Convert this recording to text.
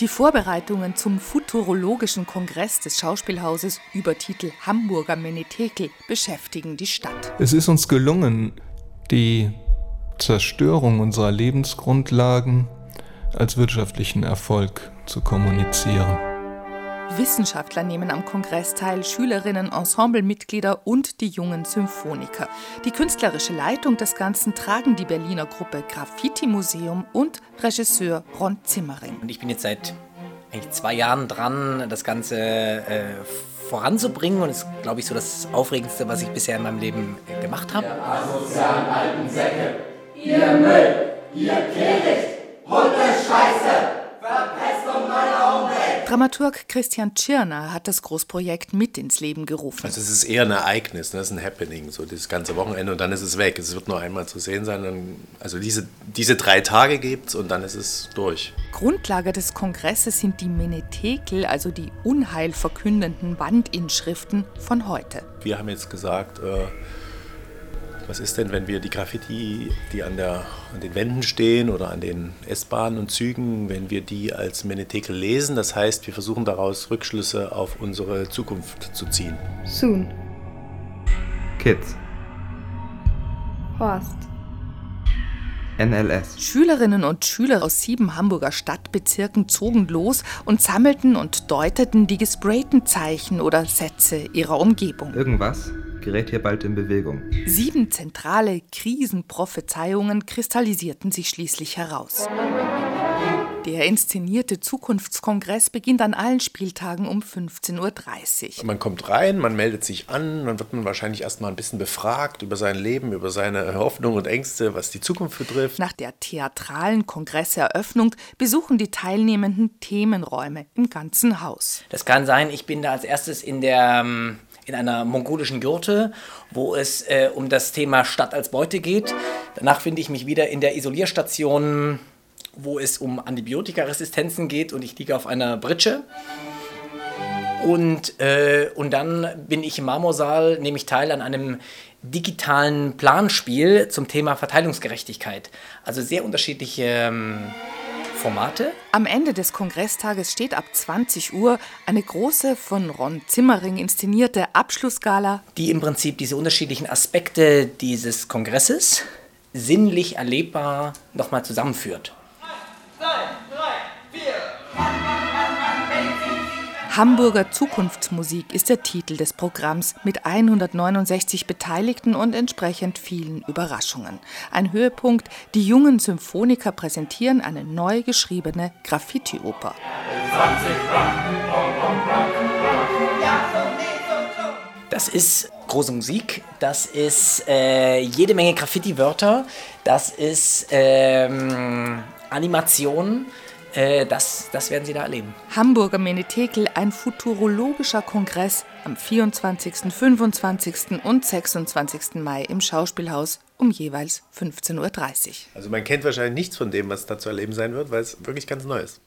Die Vorbereitungen zum Futurologischen Kongress des Schauspielhauses über Titel Hamburger Menetekel beschäftigen die Stadt. Es ist uns gelungen, die Zerstörung unserer Lebensgrundlagen als wirtschaftlichen Erfolg zu kommunizieren. Wissenschaftler nehmen am Kongress teil, Schülerinnen, Ensemblemitglieder und die jungen Symphoniker. Die künstlerische Leitung des Ganzen tragen die Berliner Gruppe Graffiti Museum und Regisseur Ron Zimmering. Und ich bin jetzt seit eigentlich zwei Jahren dran, das Ganze äh, voranzubringen und ist, glaube ich, so das Aufregendste, was ich bisher in meinem Leben äh, gemacht habe. Ihr asozialen alten Säcke, ihr Müll, ihr Kehricht, Hundescheiße. Dramaturg Christian Tschirner hat das Großprojekt mit ins Leben gerufen. Also es ist eher ein Ereignis, ne? es ist ein Happening, so das ganze Wochenende und dann ist es weg. Es wird nur einmal zu sehen sein. Dann, also diese, diese drei Tage gibt es und dann ist es durch. Grundlage des Kongresses sind die Menetekel, also die unheilverkündenden Wandinschriften von heute. Wir haben jetzt gesagt, äh, was ist denn, wenn wir die Graffiti, die an, der, an den Wänden stehen oder an den S-Bahnen und Zügen, wenn wir die als Menetekel lesen? Das heißt, wir versuchen daraus Rückschlüsse auf unsere Zukunft zu ziehen. Soon. Kids. Horst. NLS. Schülerinnen und Schüler aus sieben Hamburger Stadtbezirken zogen los und sammelten und deuteten die gesprayten Zeichen oder Sätze ihrer Umgebung. Irgendwas gerät hier bald in Bewegung. Sieben zentrale Krisenprophezeiungen kristallisierten sich schließlich heraus. Der inszenierte Zukunftskongress beginnt an allen Spieltagen um 15.30 Uhr. Man kommt rein, man meldet sich an, dann wird man wahrscheinlich erstmal ein bisschen befragt über sein Leben, über seine Hoffnungen und Ängste, was die Zukunft betrifft. Nach der theatralen Kongresseröffnung besuchen die Teilnehmenden Themenräume im ganzen Haus. Das kann sein, ich bin da als erstes in der ähm, in einer mongolischen Gürte, wo es äh, um das Thema Stadt als Beute geht. Danach finde ich mich wieder in der Isolierstation, wo es um Antibiotikaresistenzen geht und ich liege auf einer Britsche. Und, äh, und dann bin ich im Marmorsaal, nehme ich teil an einem digitalen Planspiel zum Thema Verteilungsgerechtigkeit. Also sehr unterschiedliche ähm, Formate. Am Ende des Kongresstages steht ab 20 Uhr eine große von Ron Zimmering inszenierte Abschlussgala, die im Prinzip diese unterschiedlichen Aspekte dieses Kongresses sinnlich erlebbar nochmal zusammenführt. Hamburger Zukunftsmusik ist der Titel des Programms mit 169 Beteiligten und entsprechend vielen Überraschungen. Ein Höhepunkt, die jungen Symphoniker präsentieren eine neu geschriebene Graffiti-Oper. Das ist große Musik, das ist äh, jede Menge Graffiti-Wörter, das ist ähm, Animation, äh, das, das werden Sie da erleben. Hamburger Menetekel, ein futurologischer Kongress am 24., 25. und 26. Mai im Schauspielhaus um jeweils 15.30 Uhr. Also man kennt wahrscheinlich nichts von dem, was da zu erleben sein wird, weil es wirklich ganz neu ist.